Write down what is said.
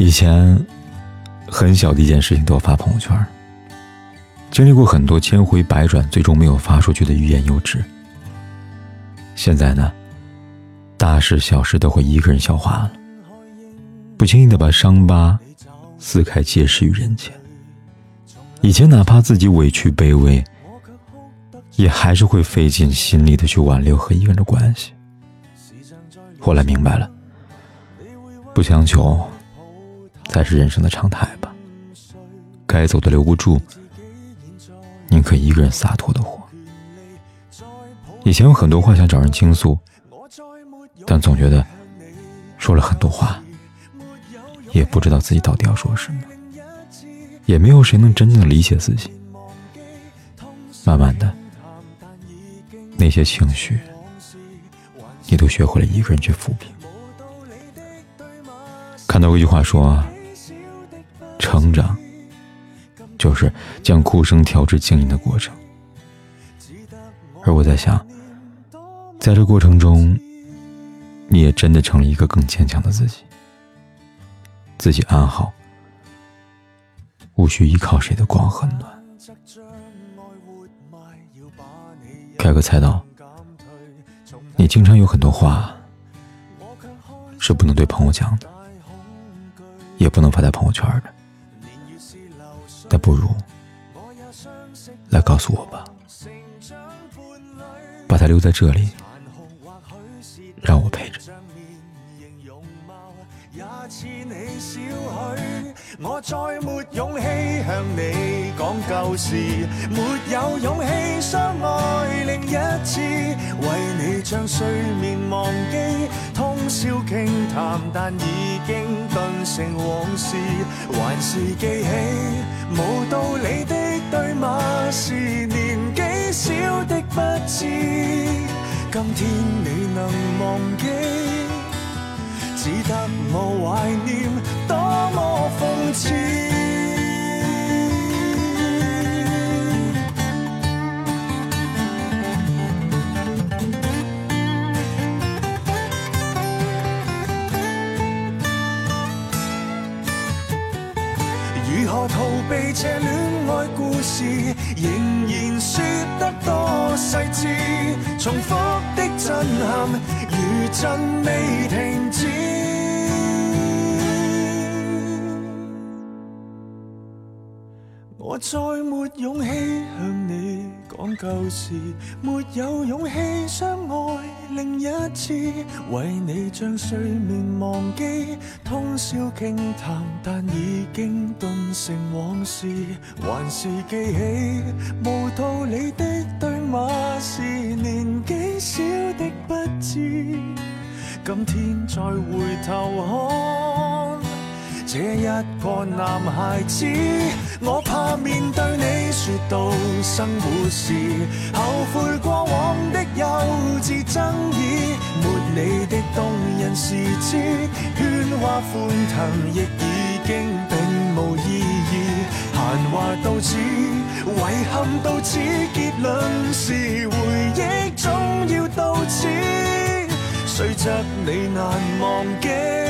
以前，很小的一件事情都要发朋友圈，经历过很多千回百转，最终没有发出去的欲言又止。现在呢，大事小事都会一个人消化了，不轻易的把伤疤撕开揭示于人前。以前哪怕自己委屈卑微，也还是会费尽心力的去挽留和一个人的关系。后来明白了，不强求。才是人生的常态吧。该走的留不住，宁可一个人洒脱的活。以前有很多话想找人倾诉，但总觉得说了很多话，也不知道自己到底要说什么，也没有谁能真正理解自己。慢慢的，那些情绪，你都学会了一个人去抚平。看到一句话说。成长，就是将哭声调至静音的过程。而我在想，在这过程中，你也真的成了一个更坚强的自己。自己安好，无需依靠谁的光和暖。开个猜到，你经常有很多话是不能对朋友讲的，也不能发在朋友圈的。那不如来告诉我吧，把它留在这里，让我陪着。我再没勇气向你讲旧事，没有勇气相爱另一次，为你。将睡眠忘记，笑倾谈，但已经顿成往事，还是记起无道理的对骂，是年纪小的不知，今天你能忘记？只得我怀念，何逃避这恋爱故事？仍然说得多细致，重复的震撼，如震未停止。我再没勇气向你讲旧事，没有勇气相爱一次，为你将睡眠忘记，通宵倾谈，但已经顿成往事，还是记起无道理的对骂，是年纪小的不知，今天再回头看。这一个男孩子，我怕面对你说到生活时，后悔过往的幼稚争议，没你的动人时节，喧哗欢腾亦已经并无意义，闲话到此，遗憾到此，结论是回忆总要到此，虽则你难忘记。